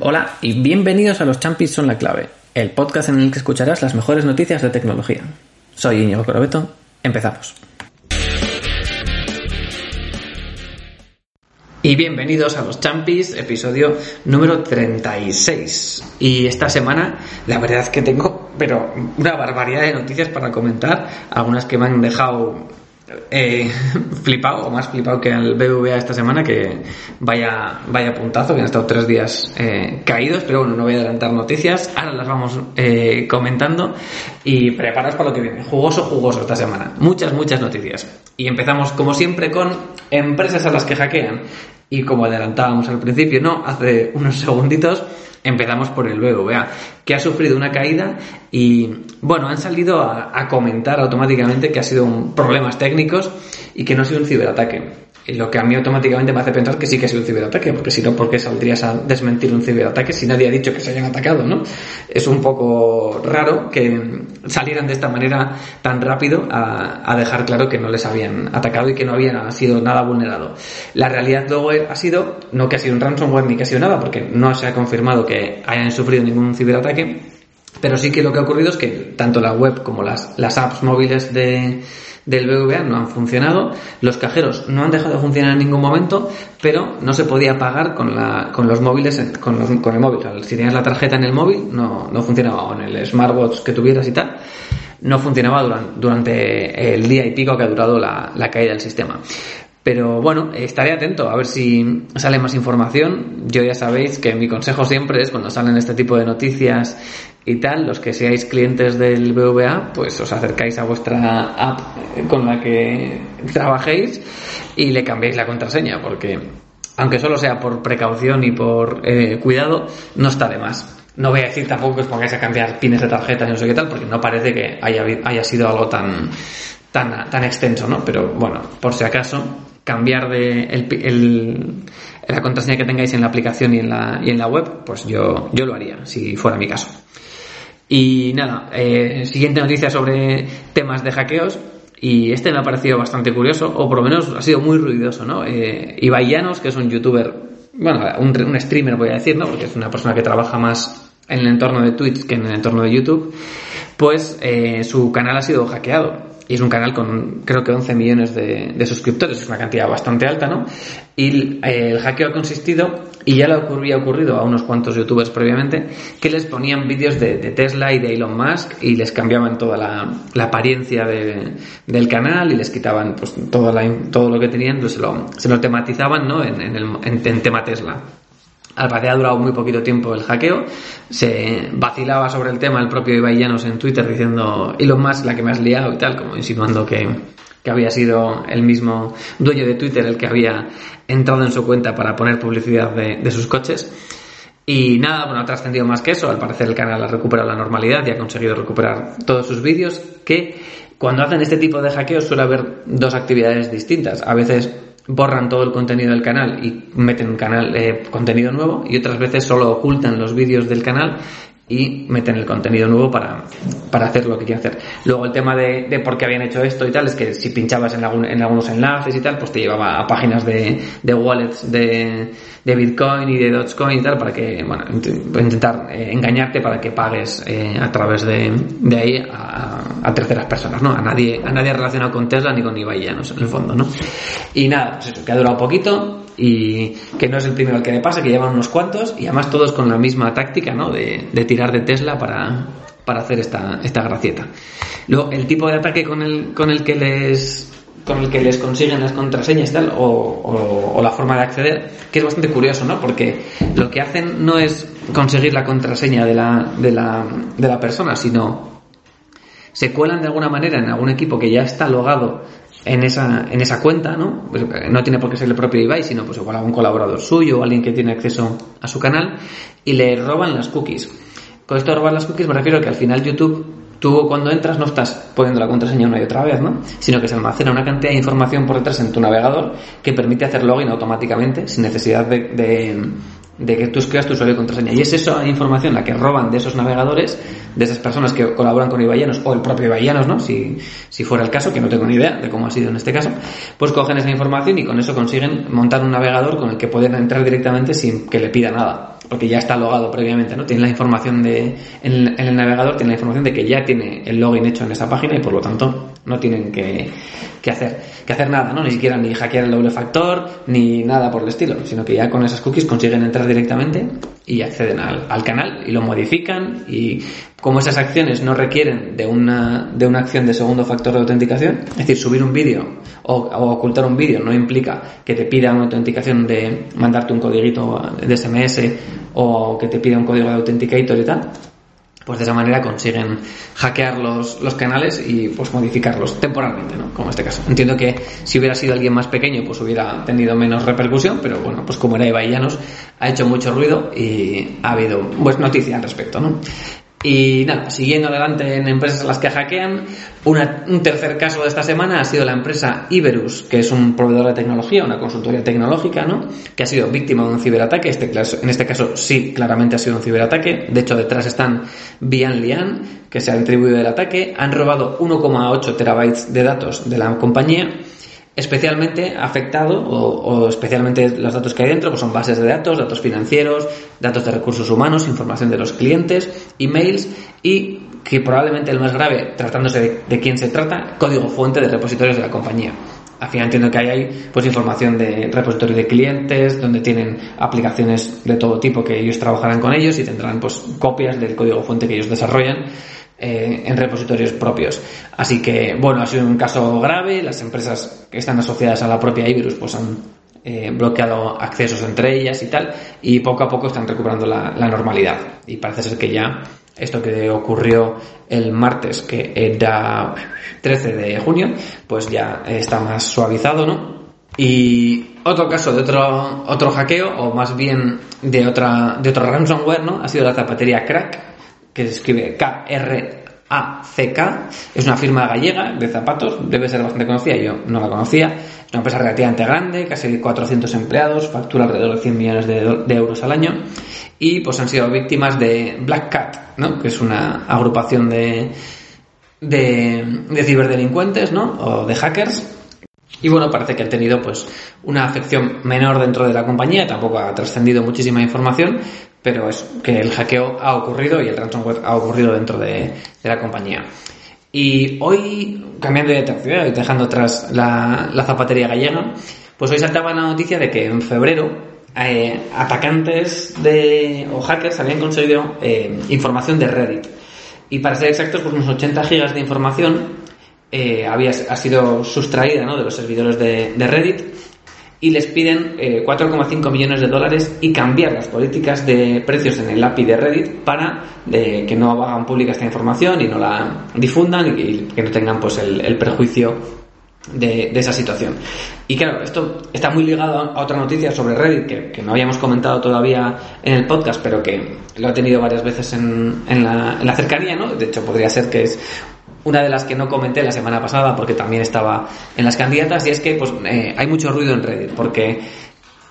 Hola y bienvenidos a Los Champis son la clave, el podcast en el que escucharás las mejores noticias de tecnología. Soy Íñigo Corobeto, empezamos. Y bienvenidos a Los Champis, episodio número 36. Y esta semana, la verdad es que tengo, pero una barbaridad de noticias para comentar, algunas que me han dejado eh, flipado, o más flipado que al BBVA esta semana, que vaya, vaya puntazo, que han estado tres días eh, caídos, pero bueno, no voy a adelantar noticias, ahora las vamos eh, comentando y preparaos para lo que viene. Jugoso, jugoso esta semana. Muchas, muchas noticias. Y empezamos, como siempre, con empresas a las que hackean. Y como adelantábamos al principio, ¿no? Hace unos segunditos, Empezamos por el BBVA, que ha sufrido una caída y, bueno, han salido a, a comentar automáticamente que ha sido un, problemas técnicos y que no ha sido un ciberataque. Y lo que a mí automáticamente me hace pensar que sí que sido un ciberataque, porque si no, ¿por qué saldrías a desmentir un ciberataque si nadie ha dicho que se hayan atacado, no? Es un poco raro que salieran de esta manera tan rápido a, a dejar claro que no les habían atacado y que no habían sido nada vulnerado. La realidad luego ha sido, no que ha sido un ransomware ni que ha sido nada, porque no se ha confirmado que hayan sufrido ningún ciberataque, pero sí que lo que ha ocurrido es que tanto la web como las, las apps móviles de, del BBVA no han funcionado, los cajeros no han dejado de funcionar en ningún momento, pero no se podía pagar con, la, con los móviles, con, los, con el móvil. si tenías la tarjeta en el móvil, no, no funcionaba, o en el smartwatch que tuvieras y tal, no funcionaba durante, durante el día y pico que ha durado la, la caída del sistema. Pero bueno, estaré atento a ver si sale más información. Yo ya sabéis que mi consejo siempre es cuando salen este tipo de noticias y tal, los que seáis clientes del BVA, pues os acercáis a vuestra app con la que trabajéis y le cambiéis la contraseña, porque aunque solo sea por precaución y por eh, cuidado, no está de más. No voy a decir tampoco que os pongáis a cambiar pines de tarjetas y no sé qué tal, porque no parece que haya, haya sido algo tan, tan, tan extenso, ¿no? Pero bueno, por si acaso, cambiar de el, el, la contraseña que tengáis en la aplicación y en la, y en la web, pues yo, yo lo haría, si fuera mi caso. Y nada, eh, siguiente noticia sobre temas de hackeos. Y este me ha parecido bastante curioso, o por lo menos ha sido muy ruidoso, ¿no? Eh, Ibai que es un youtuber, bueno, un, un streamer voy a decir, ¿no? Porque es una persona que trabaja más en el entorno de Twitch que en el entorno de YouTube, pues eh, su canal ha sido hackeado y es un canal con creo que 11 millones de, suscriptores, es una cantidad bastante alta, ¿no? Y el hackeo ha consistido, y ya lo había ocurrido a unos cuantos youtubers previamente, que les ponían vídeos de, Tesla y de Elon Musk y les cambiaban toda la, apariencia de, del canal y les quitaban pues todo, la, todo lo que tenían, pues se lo, se lo tematizaban, ¿no? En, en tema Tesla. Al parecer ha durado muy poquito tiempo el hackeo. Se vacilaba sobre el tema el propio Ibai Llanos en Twitter diciendo Elon Musk la que me has liado y tal, como insinuando que, que había sido el mismo dueño de Twitter el que había entrado en su cuenta para poner publicidad de, de sus coches. Y nada, bueno, ha trascendido más que eso. Al parecer el canal ha recuperado la normalidad y ha conseguido recuperar todos sus vídeos. Que cuando hacen este tipo de hackeos suele haber dos actividades distintas. A veces borran todo el contenido del canal y meten canal, eh, contenido nuevo y otras veces solo ocultan los vídeos del canal y meten el contenido nuevo para, para hacer lo que quieren hacer. Luego el tema de, por qué habían hecho esto y tal es que si pinchabas en, algún, en algunos enlaces y tal, pues te llevaba a páginas de, wallets de, de Bitcoin y de Dogecoin y tal para que, bueno, intentar eh, engañarte para que pagues eh, a través de, ahí a, a, terceras personas, ¿no? A nadie, a nadie relacionado con Tesla ni con Ibai Llanos, en el fondo, ¿no? Y nada, pues eso, que ha durado poquito y que no es el primero al que le pasa, que llevan unos cuantos y además todos con la misma táctica, ¿no? De, de tirar de Tesla para, para hacer esta, esta gracieta. Luego, el tipo de ataque con el, con el que les con el que les consiguen las contraseñas y tal, o, o, la forma de acceder, que es bastante curioso, ¿no? Porque lo que hacen no es conseguir la contraseña de la, de la, de la persona, sino se cuelan de alguna manera en algún equipo que ya está logado en esa, en esa cuenta, ¿no? Pues, no tiene por qué ser el propio Ibai, sino pues igual algún colaborador suyo o alguien que tiene acceso a su canal y le roban las cookies. Con esto de robar las cookies me refiero a que al final YouTube, tú cuando entras no estás poniendo la contraseña una y otra vez, ¿no? Sino que se almacena una cantidad de información por detrás en tu navegador que permite hacer login automáticamente sin necesidad de de que tú escribas tu usuario y contraseña. Y es esa información la que roban de esos navegadores, de esas personas que colaboran con Ibayanos o el propio Ibayanos, ¿no? Si, si fuera el caso, que no tengo ni idea de cómo ha sido en este caso, pues cogen esa información y con eso consiguen montar un navegador con el que pueden entrar directamente sin que le pida nada, porque ya está logado previamente, ¿no? Tiene la información de, en, el navegador tiene la información de que ya tiene el login hecho en esa página y por lo tanto no tienen que, que hacer, que hacer nada, ¿no? Ni siquiera ni hackear el doble factor, ni nada por el estilo, sino que ya con esas cookies consiguen entrar directamente y acceden al, canal y lo modifican y como esas acciones no requieren de una, de una acción de segundo factor de autenticación, es decir, subir un vídeo o, ocultar un vídeo no implica que te pida una autenticación de mandarte un codiguito de SMS o que te pida un código de authenticator y tal, pues de esa manera consiguen hackear los, los, canales y pues modificarlos temporalmente, ¿no? Como en este caso. Entiendo que si hubiera sido alguien más pequeño, pues hubiera tenido menos repercusión, pero bueno, pues como era Eva ha hecho mucho ruido y ha habido pues noticia al respecto, ¿no? Y nada, siguiendo adelante en empresas las que hackean, un tercer caso de esta semana ha sido la empresa Iberus, que es un proveedor de tecnología, una consultoría tecnológica, ¿no? Que ha sido víctima de un ciberataque. Este, en este caso, sí, claramente ha sido un ciberataque. De hecho, detrás están Bian Lian, que se ha atribuido el ataque. Han robado 1,8 terabytes de datos de la compañía especialmente afectado o, especialmente los datos que hay dentro pues son bases de datos, datos financieros, datos de recursos humanos, información de los clientes, emails y que probablemente el más grave, tratándose de, quién se trata, código fuente de repositorios de la compañía. Al final entiendo que hay ahí pues información de repositorios de clientes, donde tienen aplicaciones de todo tipo que ellos trabajarán con ellos y tendrán pues copias del código fuente que ellos desarrollan eh, en repositorios propios. Así que, bueno, ha sido un caso grave. Las empresas que están asociadas a la propia Iberus pues han eh, bloqueado accesos entre ellas y tal. Y poco a poco están recuperando la, normalidad. Y parece ser que ya esto que ocurrió el martes, que era 13 de junio, pues ya está más suavizado, ¿no? Y otro caso de otro, otro hackeo, o más bien de otra, de otro ransomware, ¿no? Ha sido la zapatería Crack, que se escribe K-R-A-C-K, es una firma gallega de zapatos, debe ser bastante conocida, yo no la conocía, es una empresa relativamente grande, casi 400 empleados, factura alrededor de 100 millones de, euros al año y pues han sido víctimas de Black Cat, ¿no? que es una agrupación de, de, de ciberdelincuentes ¿no? o de hackers y bueno, parece que han tenido pues una afección menor dentro de la compañía, tampoco ha trascendido muchísima información, pero es que el hackeo ha ocurrido y el ransomware ha ocurrido dentro de, la compañía. Y hoy, cambiando de tercera y dejando atrás la, zapatería gallega, pues hoy saltaba la noticia de que en febrero eh, atacantes de, o hackers habían conseguido eh, información de Reddit. Y para ser exactos, pues unos 80 gigas de información eh, había, ha sido sustraída ¿no? de los servidores de Reddit y les piden 4,5 eh, millones de dólares y cambiar las políticas de precios en el API de Reddit para que no hagan pública esta información y no la difundan y, que no tengan pues el, perjuicio de, esa situación. Y claro, esto está muy ligado a otra noticia sobre Reddit que, no habíamos comentado todavía en el podcast, pero que lo ha tenido varias veces en, en, la, en la cercanía, ¿no? De hecho, podría ser que es una de las que no comenté la semana pasada porque también estaba en las candidatas y es que pues, eh, hay mucho ruido en Reddit porque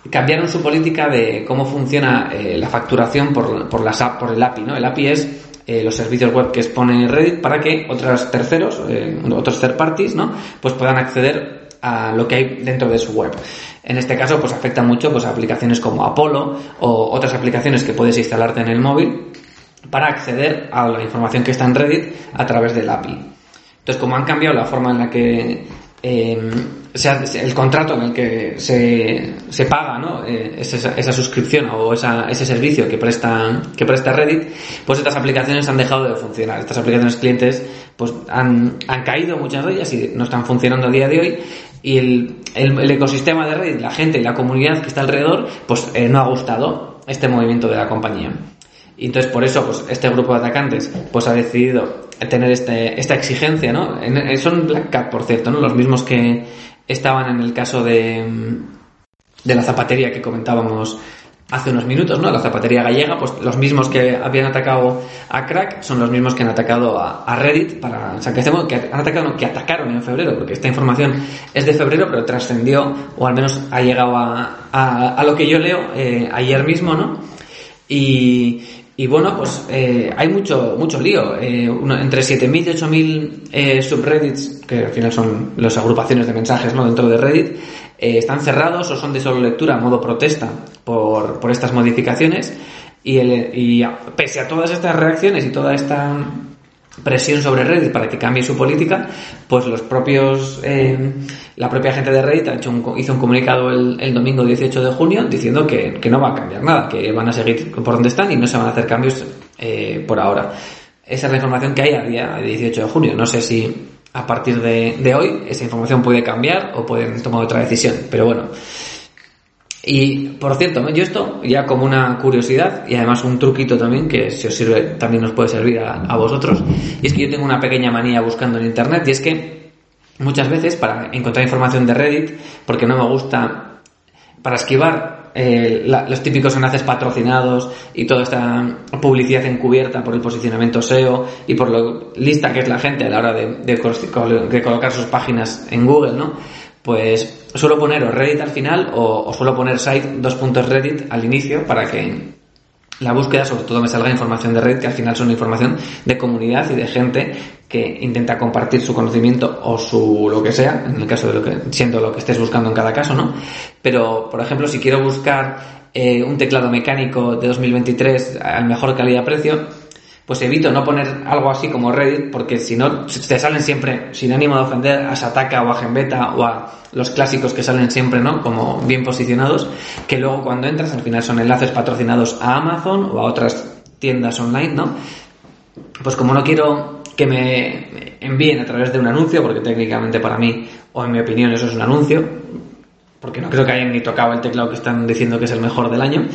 cambiaron su política de cómo funciona eh, la facturación por, por, las, por el API. ¿no? El API es eh, los servicios web que expone Reddit para que otros terceros, otros third parties, ¿no? pues puedan acceder a lo que hay dentro de su web. En este caso, pues afecta mucho pues, a aplicaciones como Apollo o otras aplicaciones que puedes instalarte en el móvil para acceder a la información que está en Reddit a través del API. Entonces, como han cambiado la forma en la que eh, el contrato en el que se, se paga ¿no? Eh, esa, esa, suscripción o esa, ese servicio que presta, que presta Reddit, pues estas aplicaciones han dejado de funcionar. Estas aplicaciones clientes pues han, han caído muchas de ellas y no están funcionando a día de hoy y el, el, ecosistema de Reddit, la gente y la comunidad que está alrededor, pues eh, no ha gustado este movimiento de la compañía. Y entonces por eso pues este grupo de atacantes pues ha decidido tener este, esta exigencia, ¿no? son Black Cat, por cierto, ¿no? Los mismos que estaban en el caso de, de la zapatería que comentábamos hace unos minutos, ¿no? La zapatería gallega, pues los mismos que habían atacado a Crack son los mismos que han atacado a, Reddit para, o que, han atacado, que atacaron en febrero, porque esta información es de febrero, pero trascendió, o al menos ha llegado a, a, lo que yo leo eh, ayer mismo, ¿no? Y, y bueno, pues eh, hay mucho, mucho lío. Eh, entre 7.000 y 8.000 eh, subreddits, que al final son las agrupaciones de mensajes ¿no? dentro de Reddit, eh, están cerrados o son de solo lectura modo protesta por, por estas modificaciones. Y pese a todas estas reacciones y toda esta presión sobre Reddit para que cambie su política, pues los propios, eh, la propia gente de Reddit ha hecho un, hizo un comunicado el, domingo 18 de junio diciendo que, no va a cambiar nada, que van a seguir por donde están y no se van a hacer cambios eh, por ahora. Esa es la información que hay a día 18 de junio. No sé si a partir de, de hoy esa información puede cambiar o pueden tomar otra decisión, pero bueno. Y por cierto, yo esto ya como una curiosidad y además un truquito también que si os sirve también nos puede servir a, vosotros. Y es que yo tengo una pequeña manía buscando en internet y es que muchas veces para encontrar información de Reddit, porque no me gusta, para esquivar eh, los típicos enlaces patrocinados y toda esta publicidad encubierta por el posicionamiento SEO y por lo lista que es la gente a la hora de, de colocar sus páginas en Google, ¿no? Pues suelo poner o Reddit al final o, suelo poner site dos puntos Reddit al inicio para que la búsqueda sobre todo me salga información de Reddit que al final son información de comunidad y de gente que intenta compartir su conocimiento o su lo que sea, en el caso de lo que, siendo lo que estés buscando en cada caso, ¿no? Pero, por ejemplo, si quiero buscar eh, un teclado mecánico de 2023 al mejor calidad-precio, pues evito no poner algo así como Reddit, porque si no, te salen siempre, sin ánimo de ofender, a Sataka o a Genbeta o a los clásicos que salen siempre, ¿no? Como bien posicionados, que luego cuando entras al final son enlaces patrocinados a Amazon o a otras tiendas online, ¿no? Pues como no quiero que me envíen a través de un anuncio, porque técnicamente para mí, o en mi opinión, eso es un anuncio, porque no creo que hayan ni tocado el teclado que están diciendo que es el mejor del año,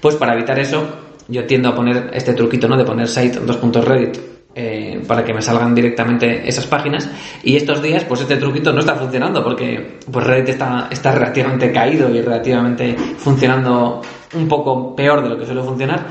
pues para evitar eso, yo tiendo a poner este truquito, ¿no? De poner site dos puntos Reddit eh, para que me salgan directamente esas páginas. Y estos días, pues este truquito no está funcionando porque pues Reddit está, está relativamente caído y relativamente funcionando un poco peor de lo que suele funcionar.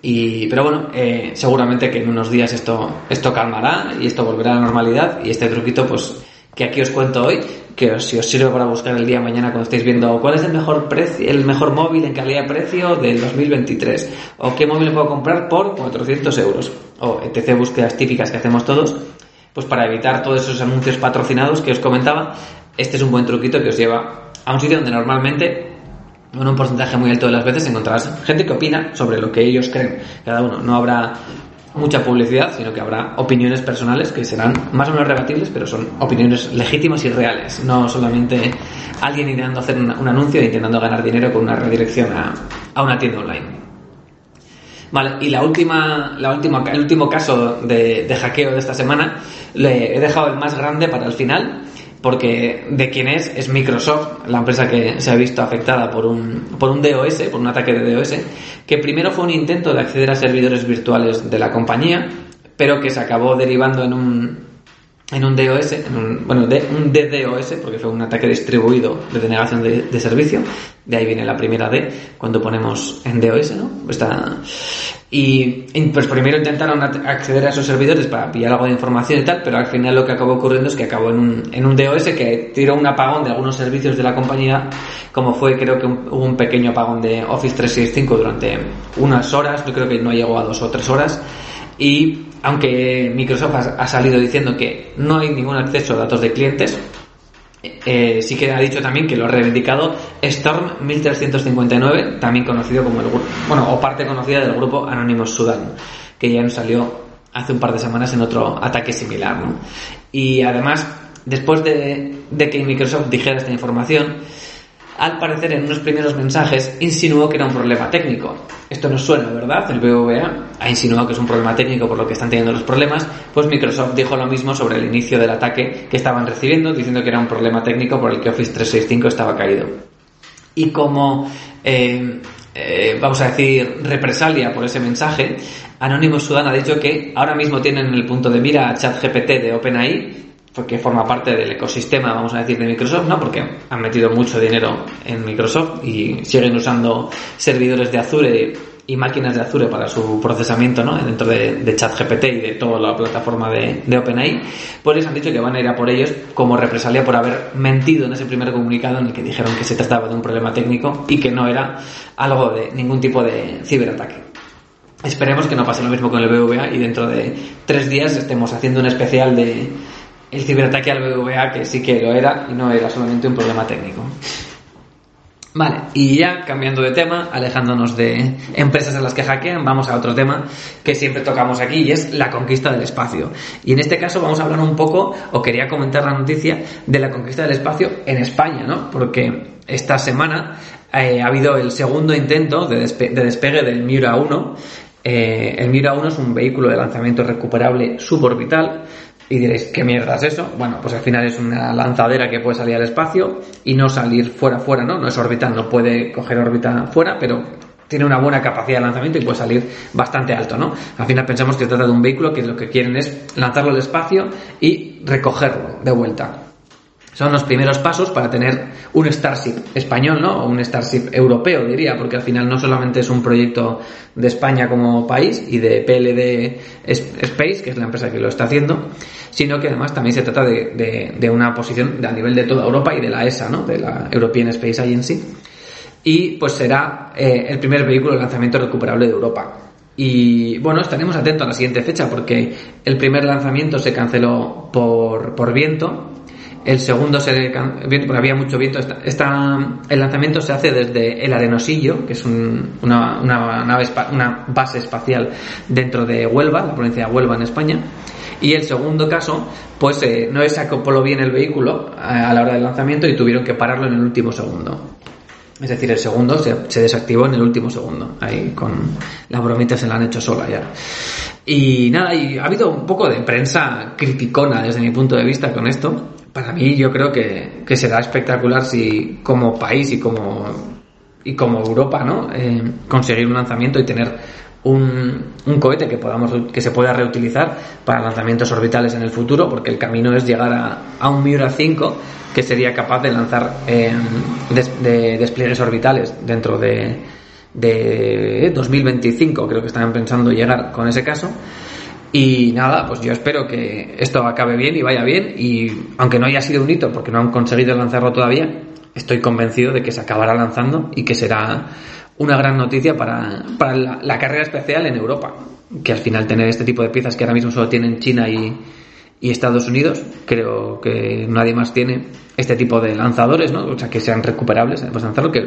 Y, pero bueno, eh, seguramente que en unos días esto, esto calmará y esto volverá a la normalidad y este truquito pues que aquí os cuento hoy, que si os sirve para buscar el día de mañana cuando estéis viendo cuál es el mejor precio, el mejor móvil en calidad de precio del 2023, o qué móvil puedo comprar por 400 euros, o etc. búsquedas típicas que hacemos todos, pues para evitar todos esos anuncios patrocinados que os comentaba, este es un buen truquito que os lleva a un sitio donde normalmente en un porcentaje muy alto de las veces encontrarás gente que opina sobre lo que ellos creen. Cada uno. No habrá mucha publicidad, sino que habrá opiniones personales que serán más o menos rebatibles, pero son opiniones legítimas y reales, no solamente alguien intentando hacer un, anuncio e intentando ganar dinero con una redirección a, una tienda online. Vale, y la última, la última, el último caso de, de hackeo de esta semana le he dejado el más grande para el final, porque de quién es es Microsoft, la empresa que se ha visto afectada por un, por un DOS, por un ataque de DOS, que primero fue un intento de acceder a servidores virtuales de la compañía, pero que se acabó derivando en un, en un DOS, en un, bueno, de, un DDoS, porque fue un ataque distribuido de denegación de, servicio, de ahí viene la primera D, cuando ponemos en DOS, ¿no? Está, y, pues primero intentaron acceder a esos servidores para pillar algo de información y tal, pero al final lo que acabó ocurriendo es que acabó en un, en un DOS que tiró un apagón de algunos servicios de la compañía, como fue creo que hubo un pequeño apagón de Office 365 durante unas horas, yo creo que no llegó a dos o tres horas, y aunque Microsoft ha, salido diciendo que no hay ningún acceso a datos de clientes, eh, sí que ha dicho también que lo ha reivindicado Storm 1359, también conocido como el bueno, o parte conocida del grupo Anonymous Sudan, que ya nos salió hace un par de semanas en otro ataque similar, ¿no? Y además, después de, de que Microsoft dijera esta información, al parecer en unos primeros mensajes insinuó que era un problema técnico. Esto nos suena, ¿verdad? El BVA ha insinuado que es un problema técnico por lo que están teniendo los problemas, pues Microsoft dijo lo mismo sobre el inicio del ataque que estaban recibiendo, diciendo que era un problema técnico por el que Office 365 estaba caído. Y como eh, eh, vamos a decir, represalia por ese mensaje, Anonymous Sudan ha dicho que ahora mismo tienen en el punto de mira a ChatGPT de OpenAI, porque forma parte del ecosistema, vamos a decir, de Microsoft, ¿no? Porque han metido mucho dinero en Microsoft y siguen usando servidores de Azure y máquinas de Azure para su procesamiento ¿no? dentro de, ChatGPT y de toda la plataforma de, de, OpenAI, pues les han dicho que van a ir a por ellos como represalia por haber mentido en ese primer comunicado en el que dijeron que se trataba de un problema técnico y que no era algo de ningún tipo de ciberataque. Esperemos que no pase lo mismo con el BVA y dentro de tres días estemos haciendo un especial de el ciberataque al BVA que sí que lo era y no era solamente un problema técnico. Vale, y ya cambiando de tema, alejándonos de empresas a las que hackean, vamos a otro tema que siempre tocamos aquí y es la conquista del espacio. Y en este caso vamos a hablar un poco, o quería comentar la noticia de la conquista del espacio en España, ¿no? Porque esta semana eh, ha habido el segundo intento de, despegue del Miura 1. Eh, el Miura 1 es un vehículo de lanzamiento recuperable suborbital y diréis, ¿qué mierda es eso? Bueno, pues al final es una lanzadera que puede salir al espacio y no salir fuera, fuera, ¿no? No es orbital, no puede coger órbita fuera, pero tiene una buena capacidad de lanzamiento y puede salir bastante alto, ¿no? Al final pensamos que se trata de un vehículo que lo que quieren es lanzarlo al espacio y recogerlo de vuelta. Son los primeros pasos para tener un Starship español, ¿no? O un Starship europeo, diría, porque al final no solamente es un proyecto de España como país y de PLD Space, que es la empresa que lo está haciendo, sino que además también se trata de, una posición a nivel de toda Europa y de la ESA, ¿no? De la European Space Agency. Y pues será eh, el primer vehículo de lanzamiento recuperable de Europa. Y bueno, estaremos atentos a la siguiente fecha porque el primer lanzamiento se canceló por, por viento el segundo se viento, porque había mucho viento. Esta, el lanzamiento se hace desde el Arenosillo, que es una, una, nave, una base espacial dentro de Huelva, la provincia de Huelva en España. Y el segundo caso, pues eh, no se acopló bien el vehículo a, la hora del lanzamiento y tuvieron que pararlo en el último segundo. Es decir, el segundo se, se, desactivó en el último segundo. Ahí con las bromitas se la han hecho sola ya. Y nada, y ha habido un poco de prensa criticona desde mi punto de vista con esto para mí yo creo que, que será espectacular si como país y como y como Europa, ¿no? Eh, conseguir un lanzamiento y tener un, un, cohete que podamos que se pueda reutilizar para lanzamientos orbitales en el futuro, porque el camino es llegar a, a un Miura 5 que sería capaz de lanzar eh, de despliegues orbitales dentro de, de 2025, creo que están pensando llegar con ese caso. Y nada, pues yo espero que esto acabe bien y vaya bien. Y aunque no haya sido un hito porque no han conseguido lanzarlo todavía, estoy convencido de que se acabará lanzando y que será una gran noticia para, para la, carrera especial en Europa. Que al final tener este tipo de piezas que ahora mismo solo tienen China y, y Estados Unidos, creo que nadie más tiene este tipo de lanzadores, ¿no? O sea, que sean recuperables. Pues lanzarlo, que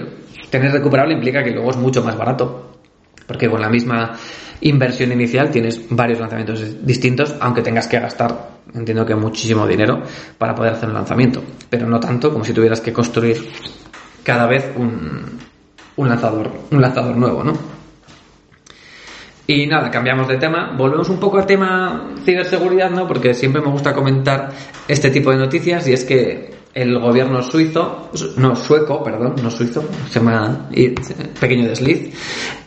tener recuperable implica que luego es mucho más barato. Porque con la misma inversión inicial tienes varios lanzamientos distintos, aunque tengas que gastar, entiendo que muchísimo dinero para poder hacer un lanzamiento, pero no tanto como si tuvieras que construir cada vez un, un lanzador, un lanzador nuevo, ¿no? Y nada, cambiamos de tema. Volvemos un poco al tema ciberseguridad, ¿no? Porque siempre me gusta comentar este tipo de noticias y es que el gobierno suizo, no sueco, perdón, no suizo, se llama pequeño desliz,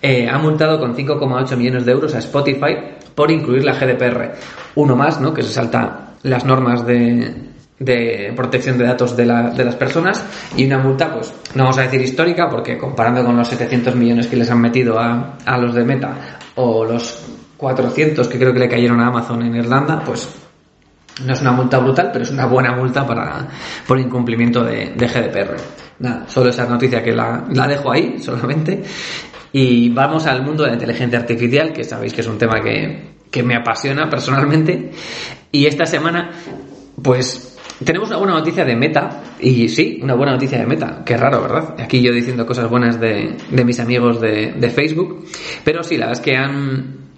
eh, ha multado con 5,8 millones de euros a Spotify por incluir la GDPR. Uno más, ¿no? Que se salta las normas de, de protección de datos de, la, de, las personas y una multa, pues no vamos a decir histórica, porque comparando con los 700 millones que les han metido a, a los de Meta o los 400 que creo que le cayeron a Amazon en Irlanda, pues no es una multa brutal, pero es una buena multa para, por incumplimiento de, GDPR. Nada, solo esa noticia que la, la dejo ahí, solamente. Y vamos al mundo de la inteligencia artificial, que sabéis que es un tema que, que me apasiona personalmente. Y esta semana, pues tenemos una buena noticia de Meta, y sí, una buena noticia de Meta, qué raro, ¿verdad? Aquí yo diciendo cosas buenas de, de mis amigos de, de, Facebook, pero sí, la verdad es que han,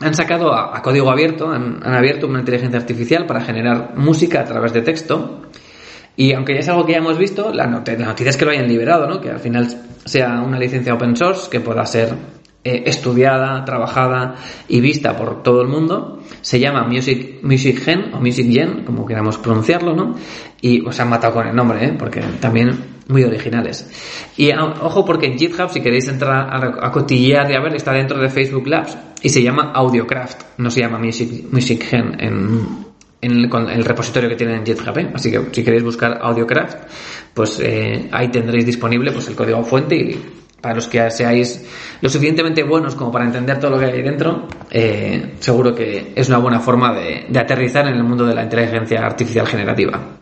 han sacado a, código abierto, han, abierto una inteligencia artificial para generar música a través de texto. Y aunque ya es algo que ya hemos visto, la, noticia es que lo hayan liberado, ¿no? Que al final sea una licencia open source que pueda ser eh, estudiada, trabajada y vista por todo el mundo. Se llama Music, Music Gen o Music Gen, como queramos pronunciarlo, ¿no? Y os han matado con el nombre, ¿eh? Porque también muy originales. Y ojo porque en GitHub, si queréis entrar a, cotillear y a ver, está dentro de Facebook Labs y se llama Audiocraft, no se llama Music, Music Gen en, el repositorio que tienen en GitHub. ¿eh? Así que si queréis buscar Audiocraft, pues eh, ahí tendréis disponible pues el código fuente y para los que seáis lo suficientemente buenos como para entender todo lo que hay dentro, eh, seguro que es una buena forma de aterrizar en el mundo de la inteligencia artificial generativa.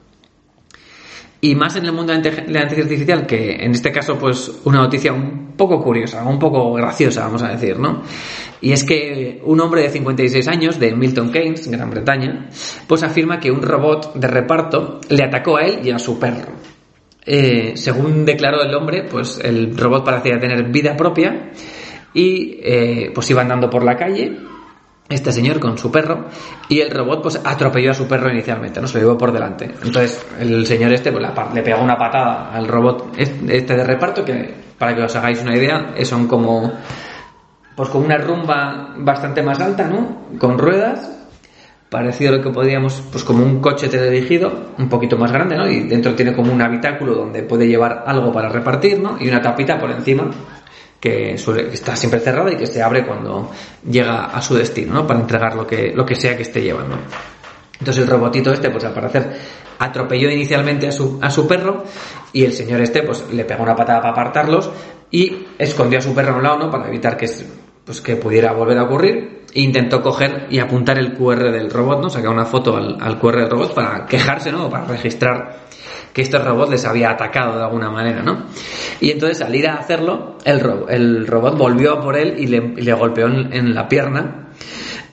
Y más en el mundo de la inteligencia artificial, que en este caso, pues, una noticia un poco curiosa, un poco graciosa, vamos a decir, ¿no? Y es que un hombre de 56 años, de Milton Keynes, Gran Bretaña, pues afirma que un robot de reparto le atacó a él y a su perro. Eh, según declaró el hombre, pues el robot parecía tener vida propia y eh, pues iba andando por la calle este señor con su perro y el robot pues atropelló a su perro inicialmente, ¿no? Se lo llevó por delante. Entonces el señor este pues, le pegó una patada al robot este de reparto que para que os hagáis una idea son como pues con una rumba bastante más alta, ¿no? Con ruedas parecido a lo que podríamos, pues como un coche teledirigido, un poquito más grande, ¿no? Y dentro tiene como un habitáculo donde puede llevar algo para repartir, ¿no? Y una tapita por encima que, está siempre cerrada y que se abre cuando llega a su destino, ¿no? Para entregar lo que, lo que sea que esté llevando. Entonces el robotito este, pues al parecer, atropelló inicialmente a su, a su perro y el señor este, pues le pegó una patada para apartarlos y escondió a su perro a un lado, ¿no? Para evitar que, pues, que pudiera volver a ocurrir. E intentó coger y apuntar el QR del robot, ¿no? Sacar una foto al, QR del robot para quejarse, ¿no? Para registrar que este robot les había atacado de alguna manera, ¿no? Y entonces al ir a hacerlo, el, el robot volvió a por él y le, golpeó en, la pierna.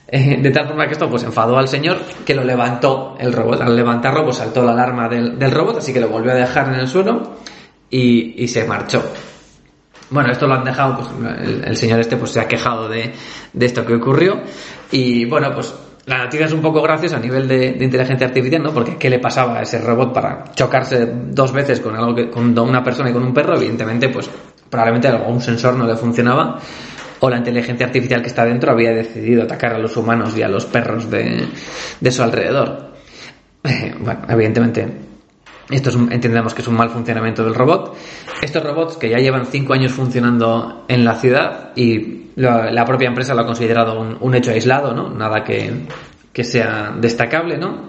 Eh, de tal forma que esto pues enfadó al señor que lo levantó el robot. Al levantarlo pues saltó la alarma del, robot, así que lo volvió a dejar en el suelo y, se marchó. Bueno, esto lo han dejado, pues el, señor este pues se ha quejado de, esto que ocurrió y bueno, pues la noticia es un poco graciosa a nivel de, inteligencia artificial, ¿no? Porque ¿qué le pasaba a ese robot para chocarse dos veces con algo que, con una persona y con un perro? Evidentemente, pues probablemente algún sensor no le funcionaba o la inteligencia artificial que está dentro había decidido atacar a los humanos y a los perros de, de su alrededor. bueno, evidentemente esto es entendemos que es un mal funcionamiento del robot. Estos robots que ya llevan cinco años funcionando en la ciudad y la, propia empresa lo ha considerado un, hecho aislado, ¿no? Nada que, que sea destacable, ¿no?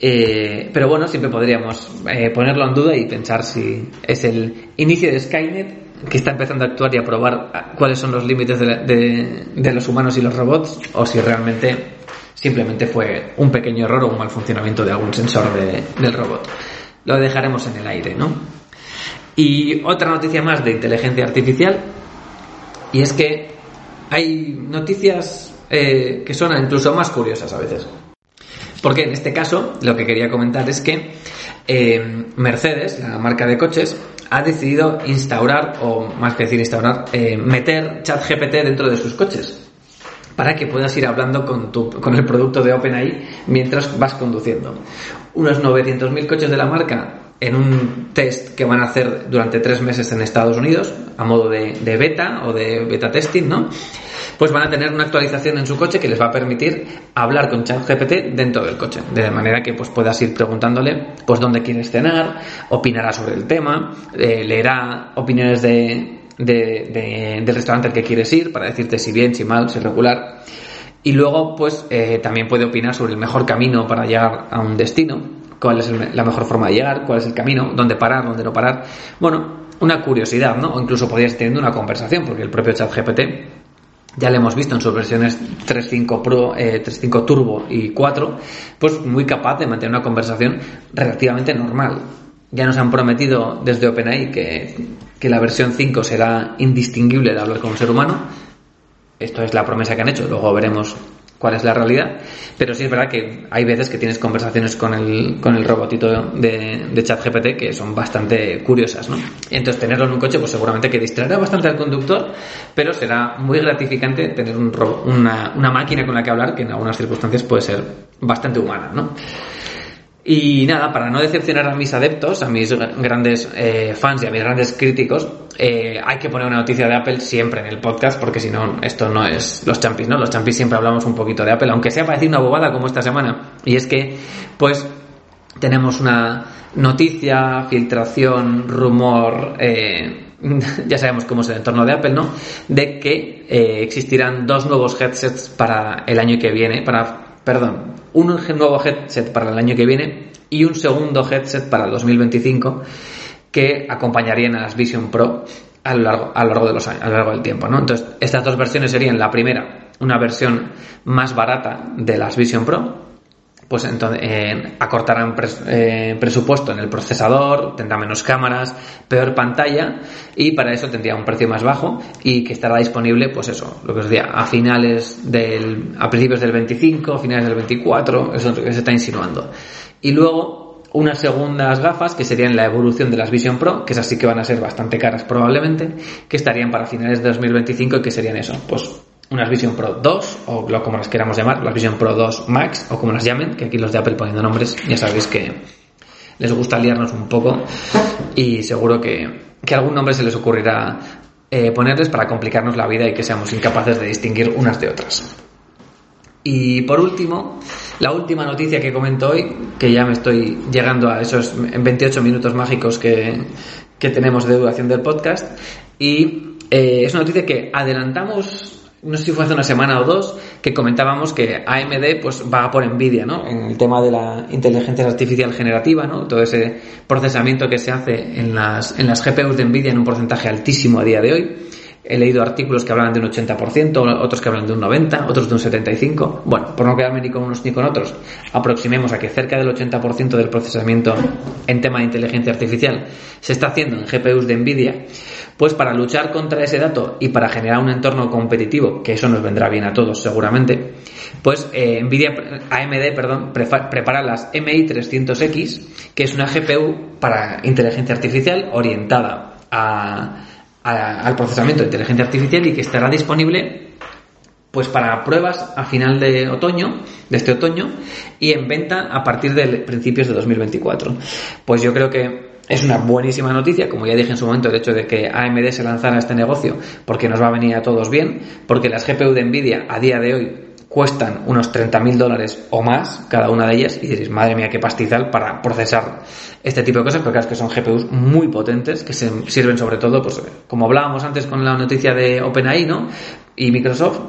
Eh, pero bueno, siempre podríamos eh, ponerlo en duda y pensar si es el inicio de Skynet que está empezando a actuar y a probar cuáles son los límites de, de los humanos y los robots o si realmente simplemente fue un pequeño error o un mal funcionamiento de algún sensor del robot lo dejaremos en el aire, ¿no? Y otra noticia más de inteligencia artificial, y es que hay noticias eh, que son incluso más curiosas a veces. Porque en este caso, lo que quería comentar es que eh, Mercedes, la marca de coches, ha decidido instaurar, o más que decir instaurar, eh, meter ChatGPT dentro de sus coches para que puedas ir hablando con, tu, con el producto de OpenAI mientras vas conduciendo. Unos 900.000 coches de la marca en un test que van a hacer durante tres meses en Estados Unidos, a modo de, beta o de beta testing, ¿no? Pues van a tener una actualización en su coche que les va a permitir hablar con ChatGPT dentro del coche, de manera que pues puedas ir preguntándole pues dónde quieres cenar, opinará sobre el tema, eh, leerá opiniones de, de, del restaurante al que quieres ir para decirte si bien, si mal, si regular. Y luego, pues, eh, también puede opinar sobre el mejor camino para llegar a un destino, cuál es la mejor forma de llegar, cuál es el camino, dónde parar, dónde no parar. Bueno, una curiosidad, ¿no? O incluso podrías teniendo una conversación, porque el propio ChatGPT ya lo hemos visto en sus versiones 3.5 Pro, eh, 3.5 Turbo y 4, pues muy capaz de mantener una conversación relativamente normal. Ya nos han prometido desde OpenAI que, que la versión 5 será indistinguible de hablar con un ser humano. Esto es la promesa que han hecho, luego veremos cuál es la realidad. Pero sí es verdad que hay veces que tienes conversaciones con el, con el robotito de, ChatGPT que son bastante curiosas, ¿no? Entonces tenerlo en un coche pues seguramente que distraerá bastante al conductor, pero será muy gratificante tener un, una, una máquina con la que hablar que en algunas circunstancias puede ser bastante humana, ¿no? Y nada, para no decepcionar a mis adeptos, a mis grandes eh, fans y a mis grandes críticos, eh, hay que poner una noticia de Apple siempre en el podcast, porque si no, esto no es los champis, ¿no? Los champis siempre hablamos un poquito de Apple, aunque sea para decir una bobada como esta semana. Y es que, pues, tenemos una noticia, filtración, rumor, eh, ya sabemos cómo es el entorno de Apple, ¿no? De que eh, existirán dos nuevos headsets para el año que viene, para, perdón, un nuevo headset para el año que viene y un segundo headset para el 2025 que acompañarían a las Vision Pro a lo largo, a lo largo de los a lo largo del tiempo, ¿no? Entonces, estas dos versiones serían la primera, una versión más barata de las Vision Pro, pues entonces eh, acortarán eh, presupuesto en el procesador, tendrá menos cámaras, peor pantalla y para eso tendría un precio más bajo y que estará disponible, pues eso, lo que os decía, a finales del, a principios del 25, a finales del 24, eso que se está insinuando. Y luego unas segundas gafas que serían la evolución de las Vision Pro, que es así que van a ser bastante caras probablemente, que estarían para finales de 2025 y que serían eso, pues unas Vision Pro 2 o lo como las queramos llamar, las Vision Pro 2 Max o como las llamen, que aquí los de Apple poniendo nombres, ya sabéis que les gusta liarnos un poco y seguro que, que algún nombre se les ocurrirá eh, ponerles para complicarnos la vida y que seamos incapaces de distinguir unas de otras. Y por último, la última noticia que comento hoy, que ya me estoy llegando a esos 28 minutos mágicos que, que tenemos de duración del podcast, y eh, es una noticia que adelantamos no sé si fue hace una semana o dos, que comentábamos que AMD pues va por Nvidia, ¿no? En el tema de la inteligencia artificial generativa, ¿no? Todo ese procesamiento que se hace en las, en las GPUs de Nvidia en un porcentaje altísimo a día de hoy. He leído artículos que hablan de un 80%, otros que hablan de un 90%, otros de un 75%. Bueno, por no quedarme ni con unos ni con otros, aproximemos a que cerca del 80% del procesamiento en tema de inteligencia artificial se está haciendo en GPUs de Nvidia. Pues para luchar contra ese dato y para generar un entorno competitivo, que eso nos vendrá bien a todos seguramente, pues eh, Nvidia, AMD, perdón, prepara las MI 300X, que es una GPU para inteligencia artificial orientada al procesamiento de inteligencia artificial y que estará disponible pues para pruebas a final de otoño, de este otoño, y en venta a partir de principios de 2024. Pues yo creo que es una buenísima noticia, como ya dije en su momento, el hecho de que AMD se lanzara a este negocio, porque nos va a venir a todos bien, porque las GPU de Nvidia a día de hoy cuestan unos 30.000 dólares o más cada una de ellas y diréis, madre mía, qué pastizal para procesar este tipo de cosas, porque que son GPUs muy potentes que se sirven sobre todo, pues como hablábamos antes con la noticia de OpenAI, ¿no? Y Microsoft,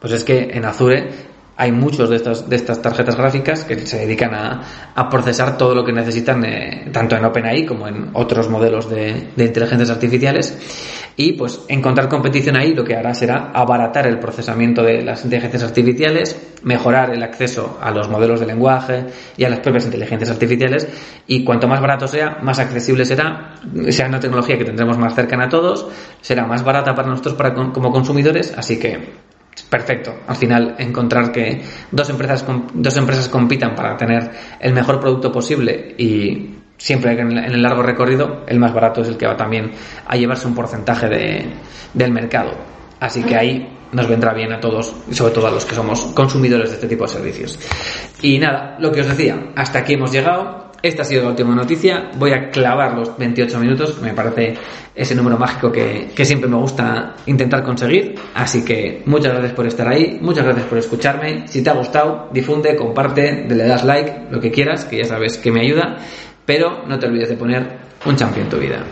pues es que en Azure hay muchos de estas, de estas tarjetas gráficas que se dedican a, a procesar todo lo que necesitan, eh, tanto en OpenAI como en otros modelos de, de, inteligencias artificiales. Y pues encontrar competición ahí lo que hará será abaratar el procesamiento de las inteligencias artificiales, mejorar el acceso a los modelos de lenguaje y a las propias inteligencias artificiales. Y cuanto más barato sea, más accesible será, sea una tecnología que tendremos más cercana a todos, será más barata para nosotros para, como consumidores, así que perfecto. Al final, encontrar que dos empresas, dos empresas compitan para tener el mejor producto posible y siempre en el largo recorrido, el más barato es el que va también a llevarse un porcentaje de, del mercado. Así que ahí nos vendrá bien a todos y sobre todo a los que somos consumidores de este tipo de servicios. Y nada, lo que os decía, hasta aquí hemos llegado. Esta ha sido la última noticia. Voy a clavar los 28 minutos, me parece ese número mágico que, que, siempre me gusta intentar conseguir. Así que muchas gracias por estar ahí, muchas gracias por escucharme. Si te ha gustado, difunde, comparte, le das like, lo que quieras, que ya sabes que me ayuda. Pero no te olvides de poner un champion en tu vida.